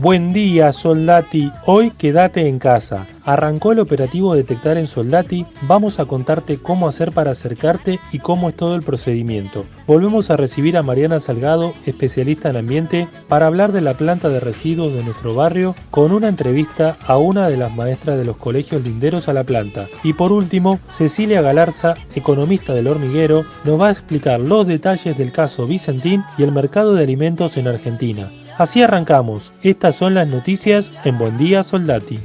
Buen día, Soldati. Hoy quédate en casa. Arrancó el operativo Detectar en Soldati. Vamos a contarte cómo hacer para acercarte y cómo es todo el procedimiento. Volvemos a recibir a Mariana Salgado, especialista en ambiente, para hablar de la planta de residuos de nuestro barrio con una entrevista a una de las maestras de los colegios linderos a la planta. Y por último, Cecilia Galarza, economista del hormiguero, nos va a explicar los detalles del caso Vicentín y el mercado de alimentos en Argentina. Así arrancamos. Estas son las noticias en Buen Día Soldati.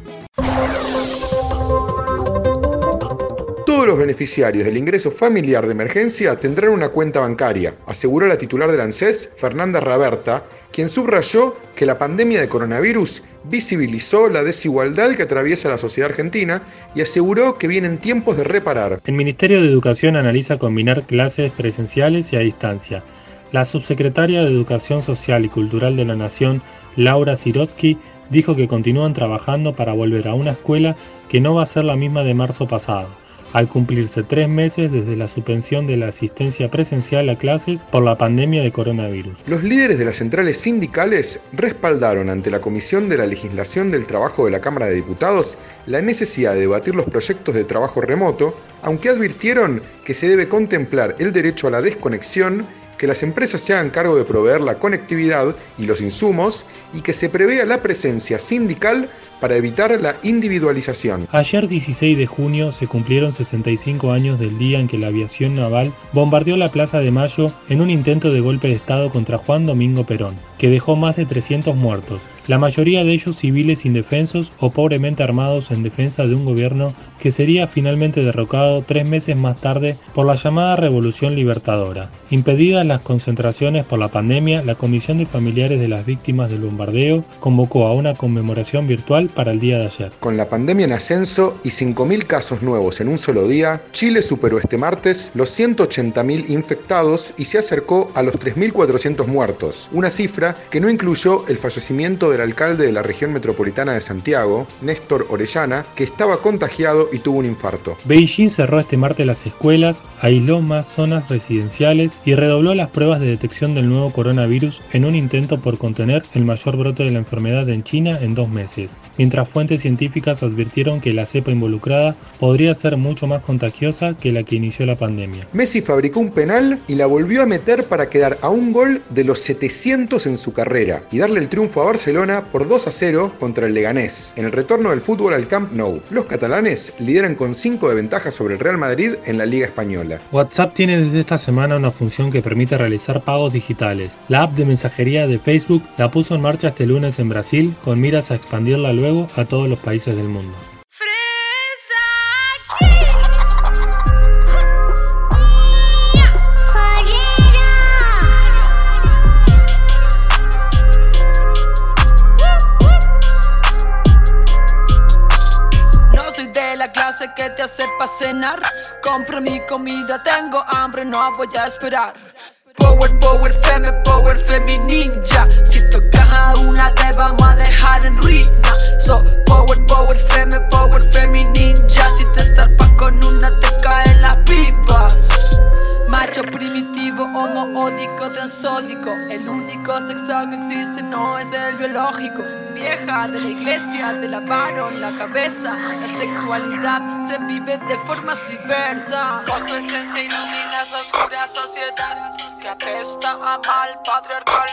Todos los beneficiarios del ingreso familiar de emergencia tendrán una cuenta bancaria, aseguró la titular del ANSES, Fernanda Raberta, quien subrayó que la pandemia de coronavirus visibilizó la desigualdad que atraviesa la sociedad argentina y aseguró que vienen tiempos de reparar. El Ministerio de Educación analiza combinar clases presenciales y a distancia. La subsecretaria de Educación Social y Cultural de la Nación, Laura Sirotsky, dijo que continúan trabajando para volver a una escuela que no va a ser la misma de marzo pasado al cumplirse tres meses desde la suspensión de la asistencia presencial a clases por la pandemia de coronavirus. Los líderes de las centrales sindicales respaldaron ante la Comisión de la Legislación del Trabajo de la Cámara de Diputados la necesidad de debatir los proyectos de trabajo remoto, aunque advirtieron que se debe contemplar el derecho a la desconexión que las empresas se hagan cargo de proveer la conectividad y los insumos y que se prevea la presencia sindical para evitar la individualización. Ayer 16 de junio se cumplieron 65 años del día en que la aviación naval bombardeó la Plaza de Mayo en un intento de golpe de Estado contra Juan Domingo Perón, que dejó más de 300 muertos, la mayoría de ellos civiles indefensos o pobremente armados en defensa de un gobierno que sería finalmente derrocado tres meses más tarde por la llamada Revolución Libertadora. Impedidas las concentraciones por la pandemia, la Comisión de Familiares de las Víctimas del Bombardeo convocó a una conmemoración virtual para el día de ayer. Con la pandemia en ascenso y 5.000 casos nuevos en un solo día, Chile superó este martes los 180.000 infectados y se acercó a los 3.400 muertos, una cifra que no incluyó el fallecimiento del alcalde de la región metropolitana de Santiago, Néstor Orellana, que estaba contagiado y tuvo un infarto. Beijing cerró este martes las escuelas, aisló más zonas residenciales y redobló las pruebas de detección del nuevo coronavirus en un intento por contener el mayor brote de la enfermedad en China en dos meses, mientras fuentes científicas advirtieron que la cepa involucrada podría ser mucho más contagiosa que la que inició la pandemia. Messi fabricó un penal y la volvió a meter para quedar a un gol de los 700 en su carrera y darle el triunfo a Barcelona por 2 a 0 contra el Leganés en el retorno del fútbol al Camp Nou. Los catalanes lideran con 5 de ventaja sobre el Real Madrid en la Liga Española. WhatsApp tiene desde esta semana una función que permite realizar pagos digitales. La app de mensajería de Facebook la puso en marcha este lunes en Brasil con miras a expandirla luego a todos los países del mundo. Clase que te hace pa' cenar. Compro mi comida, tengo hambre, no voy a esperar. Power, power, feme, power, femi. Transódico. El único sexo que existe no es el biológico. Vieja de la iglesia, te lavaron la cabeza. La sexualidad se vive de formas diversas. Con tu esencia iluminas la oscura sociedad que apesta a mal patriarcal.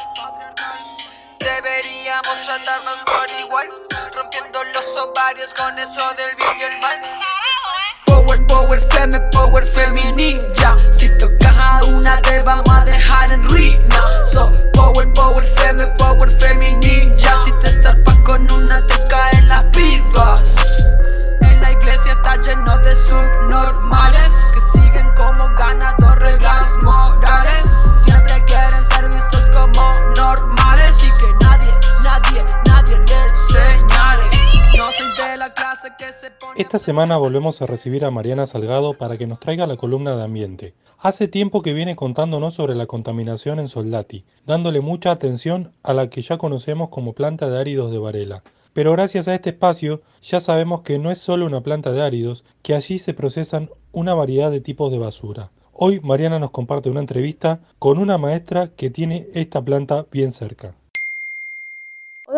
Deberíamos tratarnos por igual, rompiendo los ovarios con eso del bien y el mal power femme, power feminilla Si tocas a una te vamos a dejar en ruina. So power, power femme, power feminilla Si te zarpas con una te caen las pibas En la iglesia está lleno de subnormales. Esta semana volvemos a recibir a Mariana Salgado para que nos traiga la columna de ambiente. Hace tiempo que viene contándonos sobre la contaminación en Soldati, dándole mucha atención a la que ya conocemos como planta de áridos de Varela. Pero gracias a este espacio ya sabemos que no es solo una planta de áridos, que allí se procesan una variedad de tipos de basura. Hoy Mariana nos comparte una entrevista con una maestra que tiene esta planta bien cerca.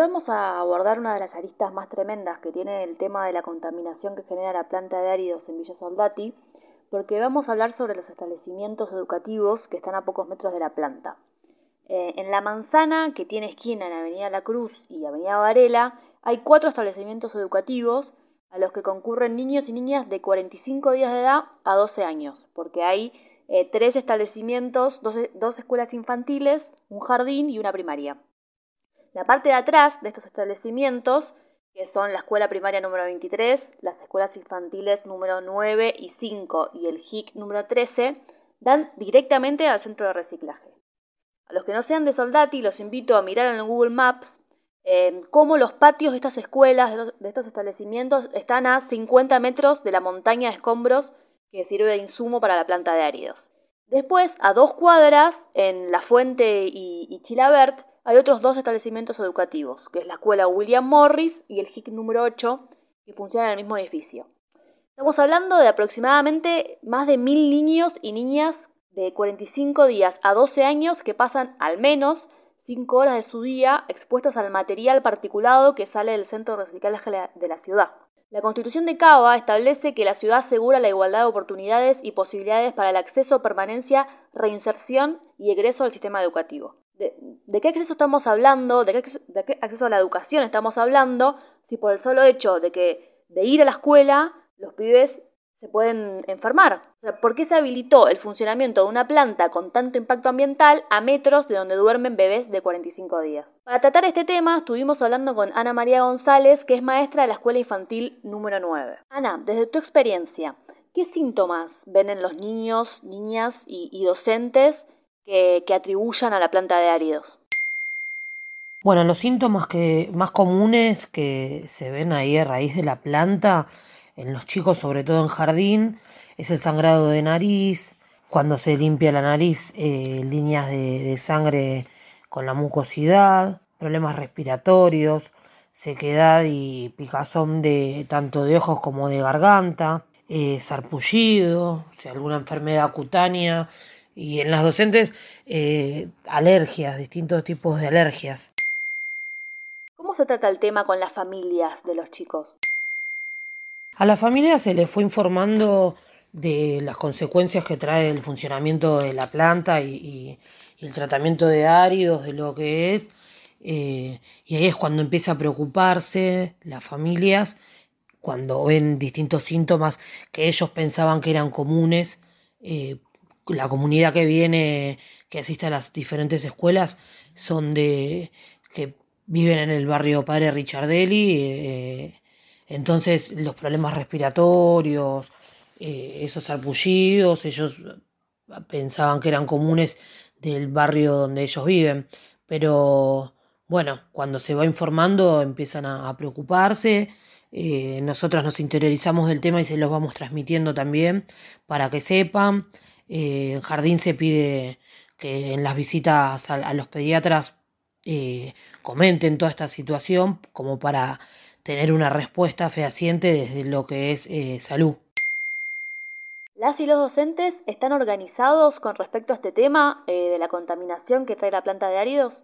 Hoy vamos a abordar una de las aristas más tremendas que tiene el tema de la contaminación que genera la planta de áridos en Villa Soldati, porque vamos a hablar sobre los establecimientos educativos que están a pocos metros de la planta. Eh, en la manzana, que tiene esquina en Avenida La Cruz y Avenida Varela, hay cuatro establecimientos educativos a los que concurren niños y niñas de 45 días de edad a 12 años, porque hay eh, tres establecimientos, dos escuelas infantiles, un jardín y una primaria. La parte de atrás de estos establecimientos, que son la escuela primaria número 23, las escuelas infantiles número 9 y 5 y el HIC número 13, dan directamente al centro de reciclaje. A los que no sean de Soldati, los invito a mirar en Google Maps eh, cómo los patios de estas escuelas, de estos establecimientos, están a 50 metros de la montaña de escombros que sirve de insumo para la planta de áridos. Después, a dos cuadras, en La Fuente y, y hay otros dos establecimientos educativos, que es la escuela William Morris y el HIC número 8, que funcionan en el mismo edificio. Estamos hablando de aproximadamente más de mil niños y niñas de 45 días a 12 años que pasan al menos 5 horas de su día expuestos al material particulado que sale del centro de reciclaje de la ciudad. La Constitución de Cava establece que la ciudad asegura la igualdad de oportunidades y posibilidades para el acceso, permanencia, reinserción y egreso al sistema educativo de, qué acceso estamos hablando, de qué, acceso a la educación estamos hablando, si por el solo hecho de que de ir a la escuela los pibes se pueden enfermar. ¿por qué se habilitó el funcionamiento de una planta con tanto impacto ambiental a metros de donde duermen bebés de 45 días? Para tratar este tema estuvimos hablando con Ana María González, que es maestra de la Escuela Infantil número 9. Ana, desde tu experiencia, ¿qué síntomas ven en los niños, niñas y docentes que, atribuyan a la planta de áridos? Bueno, los síntomas que, más comunes que se ven ahí a raíz de la planta, en los chicos, sobre todo en jardín, es el sangrado de nariz, cuando se limpia la nariz, eh, líneas de, sangre con la mucosidad, problemas respiratorios, sequedad y picazón de tanto de ojos como de garganta, eh, sarpullido, alguna enfermedad cutánea y en las docentes eh, alergias, distintos tipos de alergias. ¿Cómo se trata el tema con las familias de los chicos? A la familia se les fue informando de las consecuencias que trae el funcionamiento de la planta y, el tratamiento de áridos, de lo que es. Eh, y ahí es cuando empieza a preocuparse las familias, cuando ven distintos síntomas que ellos pensaban que eran comunes eh, la comunidad que viene, que asiste a las diferentes escuelas, son de que viven en el barrio Padre Richardelli, eh, entonces los problemas respiratorios, eh, esos arpullidos, ellos pensaban que eran comunes del barrio donde ellos viven, pero bueno, cuando se va informando empiezan a, preocuparse, eh, nosotros nos interiorizamos del tema y se los vamos transmitiendo también para que sepan. Eh, Jardín se pide que en las visitas a, los pediatras eh, comenten toda esta situación como para tener una respuesta fehaciente desde lo que es eh, salud. ¿Las y los docentes están organizados con respecto a este tema de la contaminación que trae la planta de áridos?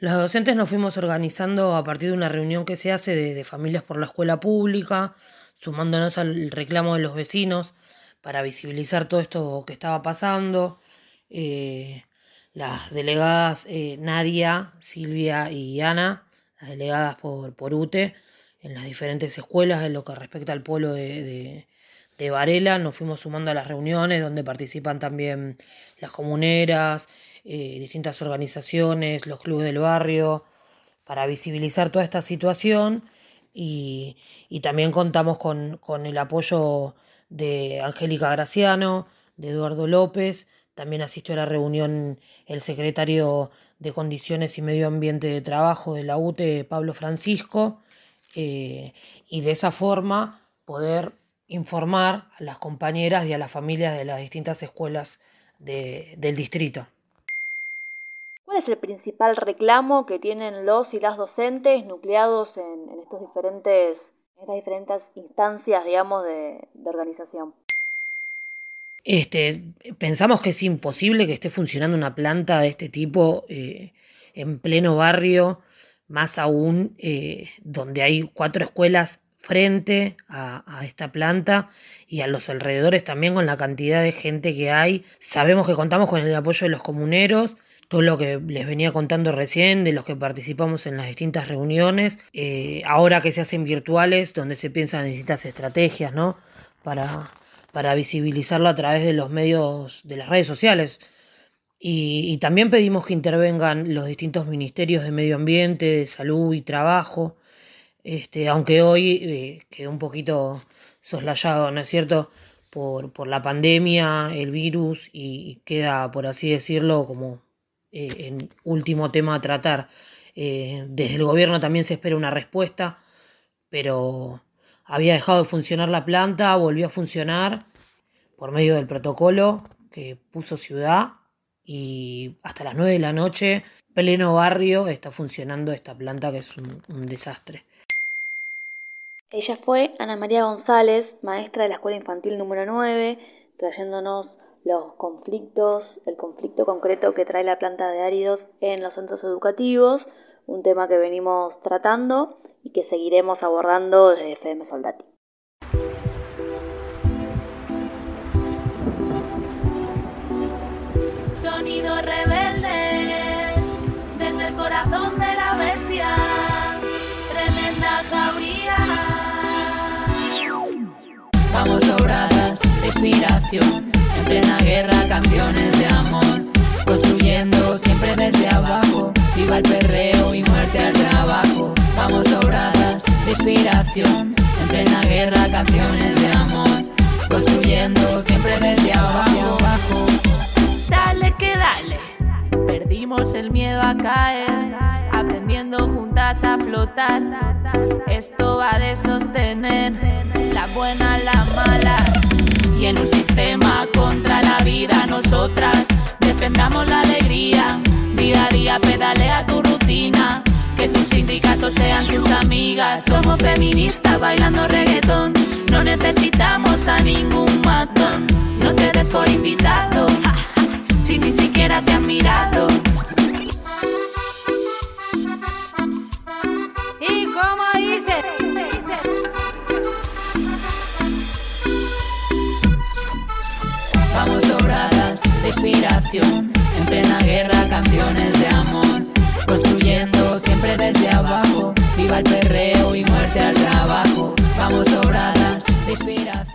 Los docentes nos fuimos organizando a partir de una reunión que se hace de familias por la escuela pública, sumándonos al reclamo de los vecinos para visibilizar todo esto que estaba pasando. Eh, las delegadas eh, Nadia, Silvia y Ana, las delegadas por, por UTE, en las diferentes escuelas en lo que respecta al pueblo de, de, Varela, nos fuimos sumando a las reuniones donde participan también las comuneras, eh, distintas organizaciones, los clubes del barrio, para visibilizar toda esta situación y, también contamos con, el apoyo de Angélica Graciano, de Eduardo López, también asistió a la reunión el secretario de Condiciones y Medio Ambiente de Trabajo de la UTE, Pablo Francisco, eh, y de esa forma poder informar a las compañeras y a las familias de las distintas escuelas del distrito. ¿Cuál es el principal reclamo que tienen los y las docentes nucleados en, estos diferentes, estas diferentes instancias, digamos, de, organización? Este, pensamos que es imposible que esté funcionando una planta de este tipo eh, en pleno barrio, más aún eh, donde hay cuatro escuelas frente a, esta planta y a los alrededores también con la cantidad de gente que hay. Sabemos que contamos con el apoyo de los comuneros, todo lo que les venía contando recién, de los que participamos en las distintas reuniones, eh, ahora que se hacen virtuales, donde se piensan en distintas estrategias, ¿no? Para, para visibilizarlo a través de los medios, de las redes sociales. Y, también pedimos que intervengan los distintos ministerios de medio ambiente, de salud y trabajo, este, aunque hoy eh, quedó un poquito soslayado, ¿no es cierto?, por, por la pandemia, el virus, y, queda, por así decirlo, como eh, en último tema a tratar. Eh, desde el gobierno también se espera una respuesta, pero había dejado de funcionar la planta, volvió a funcionar por medio del protocolo que puso Ciudad y hasta las 9 de la noche, pleno barrio, está funcionando esta planta que es un desastre. Ella fue Ana María González, maestra de la Escuela Infantil número 9, trayéndonos los conflictos, el conflicto concreto que trae la planta de áridos en los centros educativos, un tema que venimos tratando y que seguiremos abordando desde FM Soldati. Sonidos rebeldes desde el corazón de la bestia, tremenda jauría. Vamos sobradas de inspiración, plena guerra canciones de amor, construyendo siempre desde abajo, viva el perreo y muerte al trabajo. Vamos sobradas de inspiración, en plena guerra canciones de amor, construyendo siempre desde abajo. Dale que dale, perdimos el miedo a caer, aprendiendo juntas a flotar. Esto va de sostener la buena, la mala. Y en un sistema contra la vida, nosotras defendamos la alegría. Día a día pedalea tu rutina. Que tus sindicatos sean tus amigas. Somos feministas bailando reggaetón. No necesitamos a ningún matón. No te des por invitado. Si ni siquiera te han mirado.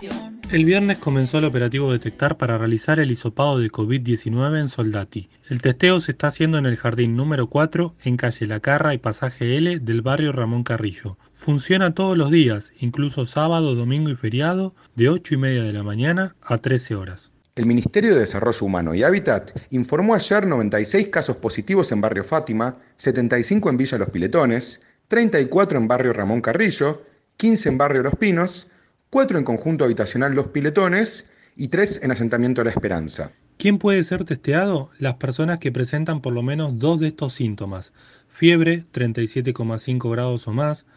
El. El viernes comenzó el operativo Detectar para realizar el hisopado de COVID-19 en Soldati. El testeo se está haciendo en el jardín número 4, en calle La Carra y pasaje L del barrio Ramón Carrillo. Funciona todos los días, incluso sábado, domingo y feriado, de 8 y media de la mañana a 13 horas. El Ministerio de Desarrollo Humano y Hábitat informó ayer 96 casos positivos en Barrio Fátima, 75 en Villa Los Piletones, 34 en Barrio Ramón Carrillo, 15 en Barrio Los Pinos, 4 en Conjunto Habitacional Los Piletones y 3 en Asentamiento La Esperanza. ¿Quién puede ser testeado? Las personas que presentan por lo menos dos de estos síntomas. Fiebre, 37,5 grados o más,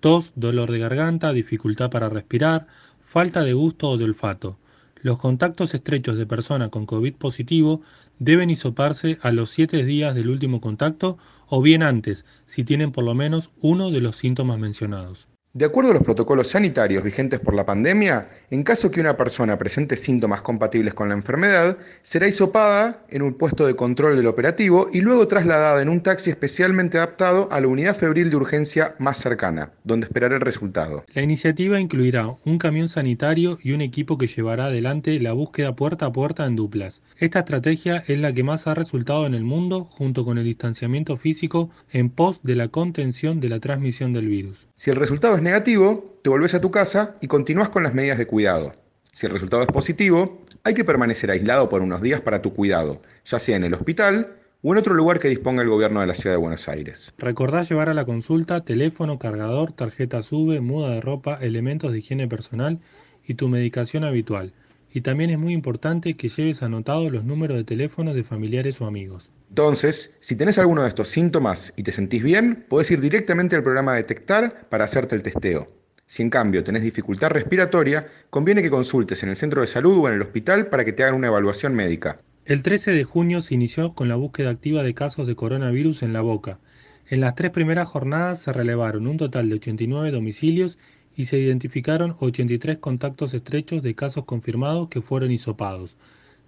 tos, dolor de garganta, dificultad para respirar, falta de gusto o de olfato. Los contactos estrechos de personas con COVID positivo deben hisoparse a los 7 días del último contacto o bien antes, si tienen por lo menos uno de los síntomas mencionados. De acuerdo a los protocolos sanitarios vigentes por la pandemia, en caso que una persona presente síntomas compatibles con la enfermedad, será hisopada en un puesto de control del operativo y luego trasladada en un taxi especialmente adaptado a la unidad febril de urgencia más cercana, donde esperará el resultado. La iniciativa incluirá un camión sanitario y un equipo que llevará adelante la búsqueda puerta a puerta en duplas. Esta estrategia es la que más ha resultado en el mundo junto con el distanciamiento físico en pos de la contención de la transmisión del virus. Si el resultado es negativo, te volvés a tu casa y continúas con las medidas de cuidado. Si el resultado es positivo, hay que permanecer aislado por unos días para tu cuidado, ya sea en el hospital o en otro lugar que disponga el gobierno de la ciudad de Buenos Aires. Recordá llevar a la consulta teléfono, cargador, tarjeta SUBE, muda de ropa, elementos de higiene personal y tu medicación habitual. Y también es muy importante que lleves anotados los números de teléfono de familiares o amigos. Entonces, si tenés alguno de estos síntomas y te sentís bien, podés ir directamente al programa Detectar para hacerte el testeo. Si en cambio tenés dificultad respiratoria, conviene que consultes en el centro de salud o en el hospital para que te hagan una evaluación médica. El 13 de junio se inició con la búsqueda activa de casos de coronavirus en la boca. En las tres primeras jornadas se relevaron un total de 89 domicilios y se identificaron 83 contactos estrechos de casos confirmados que fueron hisopados.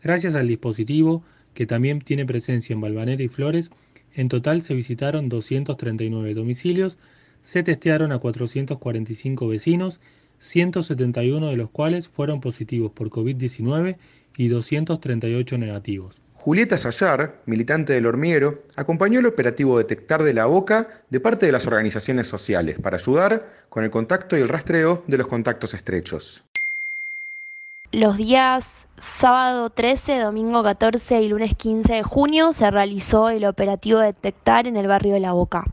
Gracias al dispositivo, que también tiene presencia en Balvanera y Flores, en total se visitaron 239 domicilios, se testearon a 445 vecinos, 171 de los cuales fueron positivos por COVID-19 y 238 negativos. Julieta Sayar, militante del hormiguero, acompañó el operativo Detectar de la Boca de parte de las organizaciones sociales para ayudar con el contacto y el rastreo de los contactos estrechos. Los días sábado 13, domingo 14 y lunes 15 de junio se realizó el operativo Detectar en el barrio de La Boca.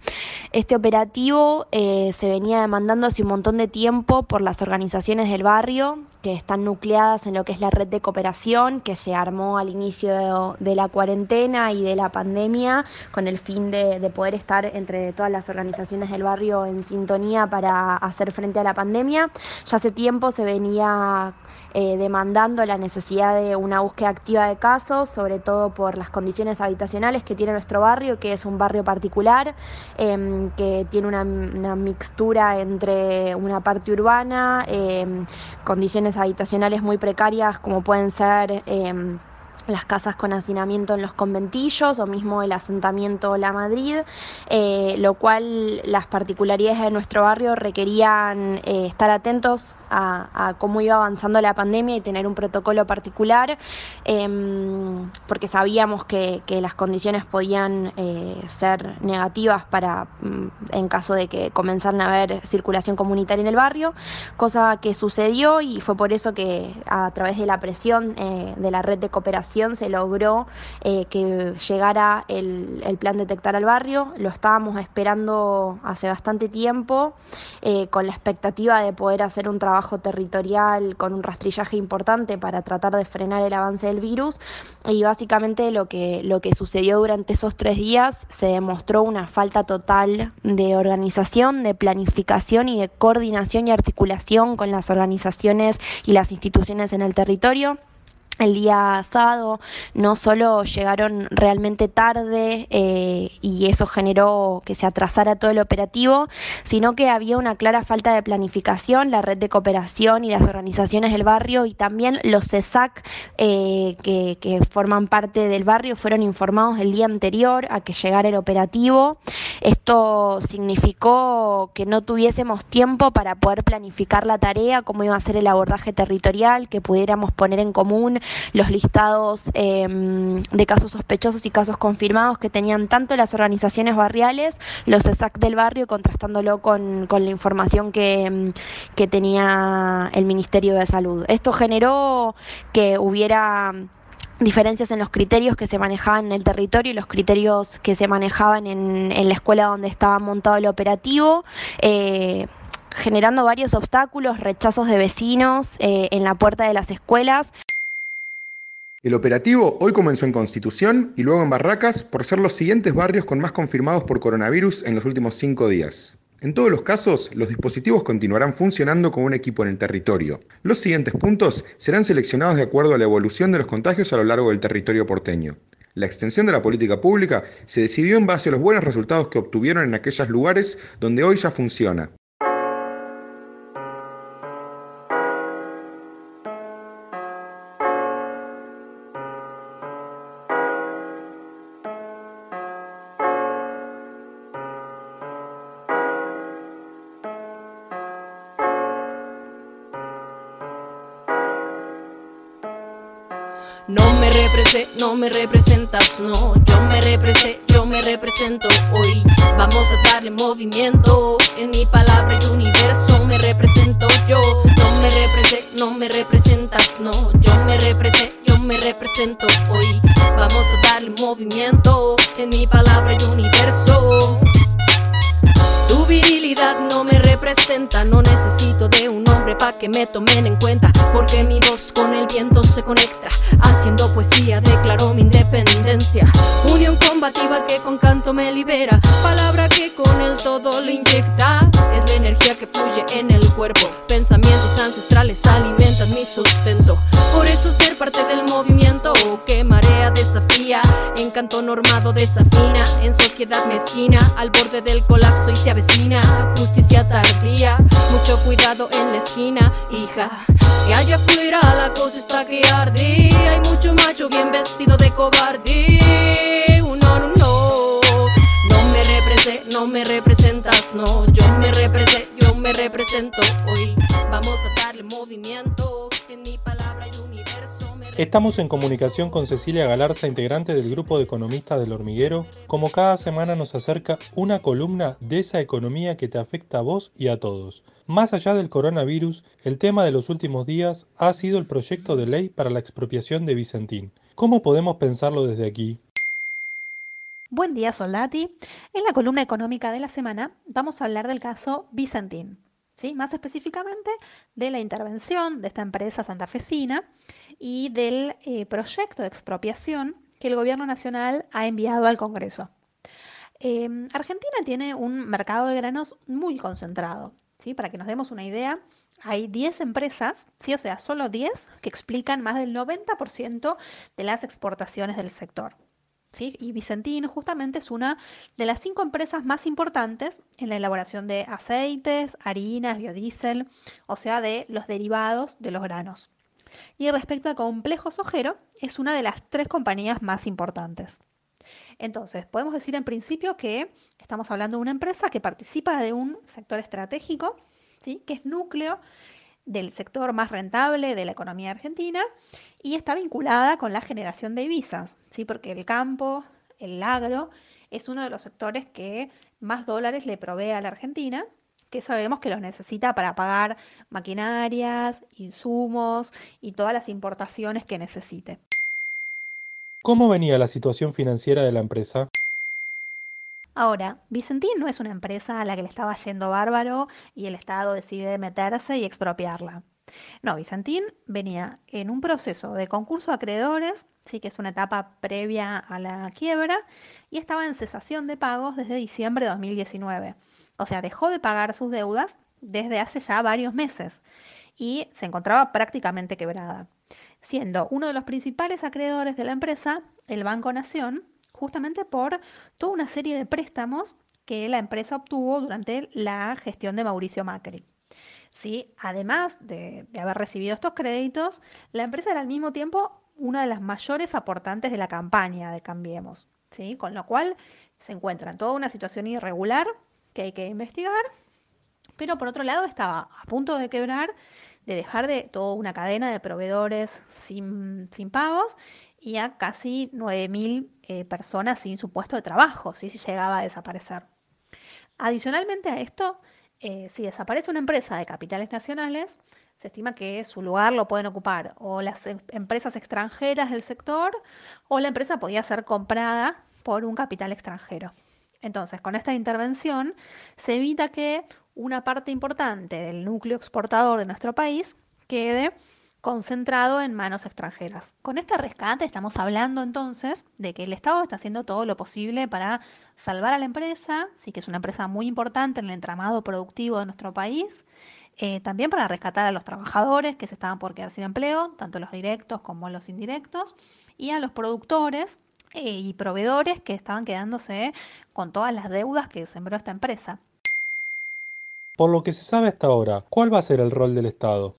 Este operativo eh, se venía demandando hace un montón de tiempo por las organizaciones del barrio que están nucleadas en lo que es la red de cooperación que se armó al inicio de, la cuarentena y de la pandemia con el fin de, de poder estar entre todas las organizaciones del barrio en sintonía para hacer frente a la pandemia. Ya hace tiempo se venía eh, demandando la necesidad de una búsqueda activa de casos, sobre todo por las condiciones habitacionales que tiene nuestro barrio, que es un barrio particular, em, que tiene una, mixtura entre una parte urbana, em, condiciones habitacionales muy precarias como pueden ser em, las casas con hacinamiento en los conventillos o mismo el asentamiento La Madrid, eh, lo cual las particularidades de nuestro barrio requerían eh, estar atentos a, cómo iba avanzando la pandemia y tener un protocolo particular, em, porque sabíamos que, las condiciones podían eh, ser negativas para mm, en caso de que comenzaran a haber circulación comunitaria en el barrio, cosa que sucedió y fue por eso que a través de la presión de la red de cooperación se logró eh, que llegara el, plan Detectar al Barrio. Lo estábamos esperando hace bastante tiempo, eh, con la expectativa de poder hacer un trabajo territorial con un rastrillaje importante para tratar de frenar el avance del virus. Y básicamente lo que, lo que sucedió durante esos tres días se demostró una falta total de organización, de planificación y de coordinación y articulación con las organizaciones y las instituciones en el territorio el día sábado no solo llegaron realmente tarde eh, y eso generó que se atrasara todo el operativo, sino que había una clara falta de planificación, la red de cooperación y las organizaciones del barrio y también los CESAC eh, que, que, forman parte del barrio fueron informados el día anterior a que llegara el operativo. Esto significó que no tuviésemos tiempo para poder planificar la tarea, cómo iba a ser el abordaje territorial, que pudiéramos poner en común los listados em, de casos sospechosos y casos confirmados que tenían tanto las organizaciones barriales, los ESAC del barrio, contrastándolo con, la información que, que tenía el Ministerio de Salud. Esto generó que hubiera diferencias en los criterios que se manejaban en el territorio y los criterios que se manejaban en, la escuela donde estaba montado el operativo. Eh, generando varios obstáculos, rechazos de vecinos eh, en la puerta de las escuelas. El operativo hoy comenzó en Constitución y luego en Barracas por ser los siguientes barrios con más confirmados por coronavirus en los últimos cinco días. En todos los casos, los dispositivos continuarán funcionando con un equipo en el territorio. Los siguientes puntos serán seleccionados de acuerdo a la evolución de los contagios a lo largo del territorio porteño. La extensión de la política pública se decidió en base a los buenos resultados que obtuvieron en aquellos lugares donde hoy ya funciona. Me represé, no me representas, no. Yo me represé, yo me represento hoy. Vamos a darle movimiento. En mi palabra y universo me represento yo. No me represé, no me representas, no. Yo me represé, yo me represento hoy. Vamos a darle movimiento en mi palabra y universo. Tu virilidad no me representa, no necesito de un que me tomen en cuenta, porque mi voz con el viento se conecta, haciendo poesía declaro mi independencia, unión combativa que con canto me libera, palabra que con el todo le inyecta, es la energía que fluye en el cuerpo, pensamientos ancestrales alimentan mi sustento, por eso ser parte del movimiento que marea desafía, encanto normado desafina, en sociedad mezquina, al borde del colapso y se avecina justicia tardía. En la esquina, hija. Y allá afuera la cosa está que. Hay mucho macho bien vestido de cobarde. No, no, no. No me represé, no me representas, no. Yo me represé, yo me represento hoy. Vamos a darle movimiento Estamos en comunicación con Cecilia Galarza, integrante del grupo de economistas del hormiguero. Como cada semana nos acerca una columna de esa economía que te afecta a vos y a todos. Más allá del coronavirus, el tema de los últimos días ha sido el proyecto de ley para la expropiación de Vicentín. ¿Cómo podemos pensarlo desde aquí? Buen día, Soldati. En la columna económica de la semana vamos a hablar del caso Vicentín. Más específicamente de la intervención de esta empresa santafesina y del eh, proyecto de expropiación que el Gobierno Nacional ha enviado al Congreso. Em, Argentina tiene un mercado de granos muy concentrado. ¿sí? Para que nos demos una idea, hay 10 empresas, o sea, solo 10, que explican más del 90% de las exportaciones del sector. Y Vicentín justamente es una de las cinco empresas más importantes en la elaboración de aceites, harinas, biodiesel, o sea, de los derivados de los granos. Y respecto al complejo sojero, es una de las tres compañías más importantes. Entonces, podemos decir en principio que estamos hablando de una empresa que participa de un sector estratégico, ¿sí? que es núcleo del sector más rentable de la economía argentina y está vinculada con la generación de divisas, ¿sí? porque el campo, el agro, es uno de los sectores que más dólares le provee a la Argentina que sabemos que los necesita para pagar maquinarias, insumos y todas las importaciones que necesite. ¿Cómo venía la situación financiera de la empresa? Ahora, Vicentín no es una empresa a la que le estaba yendo bárbaro y el Estado decide meterse y expropiarla. No, Vicentín venía en un proceso de concurso de acreedores, sí que es una etapa previa a la quiebra, y estaba en cesación de pagos desde diciembre de 2019. O sea, dejó de pagar sus deudas desde hace ya varios meses y se encontraba prácticamente quebrada, siendo uno de los principales acreedores de la empresa el Banco Nación, justamente por toda una serie de préstamos que la empresa obtuvo durante la gestión de Mauricio Macri. ¿Sí? Además de, de, haber recibido estos créditos, la empresa era al mismo tiempo una de las mayores aportantes de la campaña de Cambiemos, ¿sí? con lo cual se encuentra en toda una situación irregular que hay que investigar, pero por otro lado estaba a punto de quebrar, de dejar de toda una cadena de proveedores sin, pagos y a casi 9.000 eh, personas sin su puesto de trabajo, si llegaba a desaparecer. Adicionalmente a esto, eh, si desaparece una empresa de capitales nacionales, se estima que su lugar lo pueden ocupar o las em, empresas extranjeras del sector o la empresa podía ser comprada por un capital extranjero. Entonces, con esta intervención se evita que una parte importante del núcleo exportador de nuestro país quede concentrado en manos extranjeras. Con este rescate estamos hablando entonces de que el Estado está haciendo todo lo posible para salvar a la empresa, sí que es una empresa muy importante en el entramado productivo de nuestro país, eh, también para rescatar a los trabajadores que se estaban por quedar sin empleo, tanto los directos como los indirectos, y a los productores eh, y proveedores que estaban quedándose con todas las deudas que sembró esta empresa. Por lo que se sabe hasta ahora, ¿cuál va a ser el rol del Estado?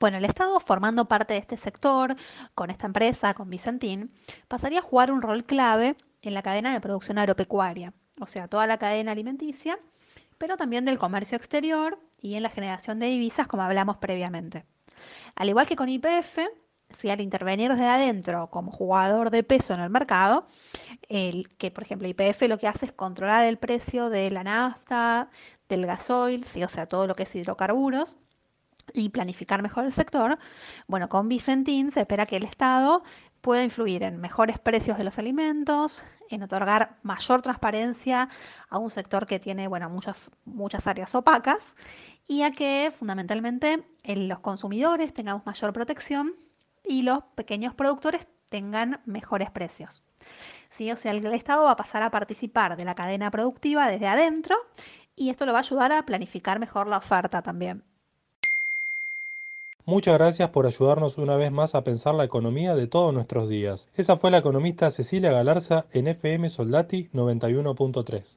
Bueno, el Estado, formando parte de este sector, con esta empresa, con Vicentín, pasaría a jugar un rol clave en la cadena de producción agropecuaria, o sea, toda la cadena alimenticia, pero también del comercio exterior y en la generación de divisas, como hablamos previamente. Al igual que con IPF, si al intervenir desde adentro como jugador de peso en el mercado, el, que por ejemplo IPF lo que hace es controlar el precio de la nafta, del gasoil, o sea, todo lo que es hidrocarburos, y planificar mejor el sector, bueno, con Vicentín se espera que el Estado pueda influir en mejores precios de los alimentos, en otorgar mayor transparencia a un sector que tiene bueno, muchas, muchas áreas opacas y a que fundamentalmente los consumidores tengamos mayor protección y los pequeños productores tengan mejores precios. ¿Sí? O sea, el Estado va a pasar a participar de la cadena productiva desde adentro y esto lo va a ayudar a planificar mejor la oferta también. Muchas gracias por ayudarnos una vez más a pensar la economía de todos nuestros días. Esa fue la economista Cecilia Galarza en FM Soldati 91.3.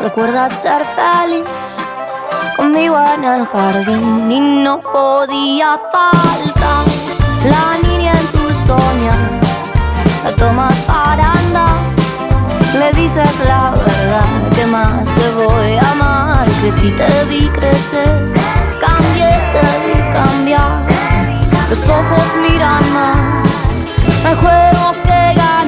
Recuerda ser feliz conmigo en el jardín y no podía faltar. La niña la tomas para le dices la verdad que más te voy a amar, crecí te vi crecer, cambié te vi cambiar, los ojos miran más, me juegos que ganar.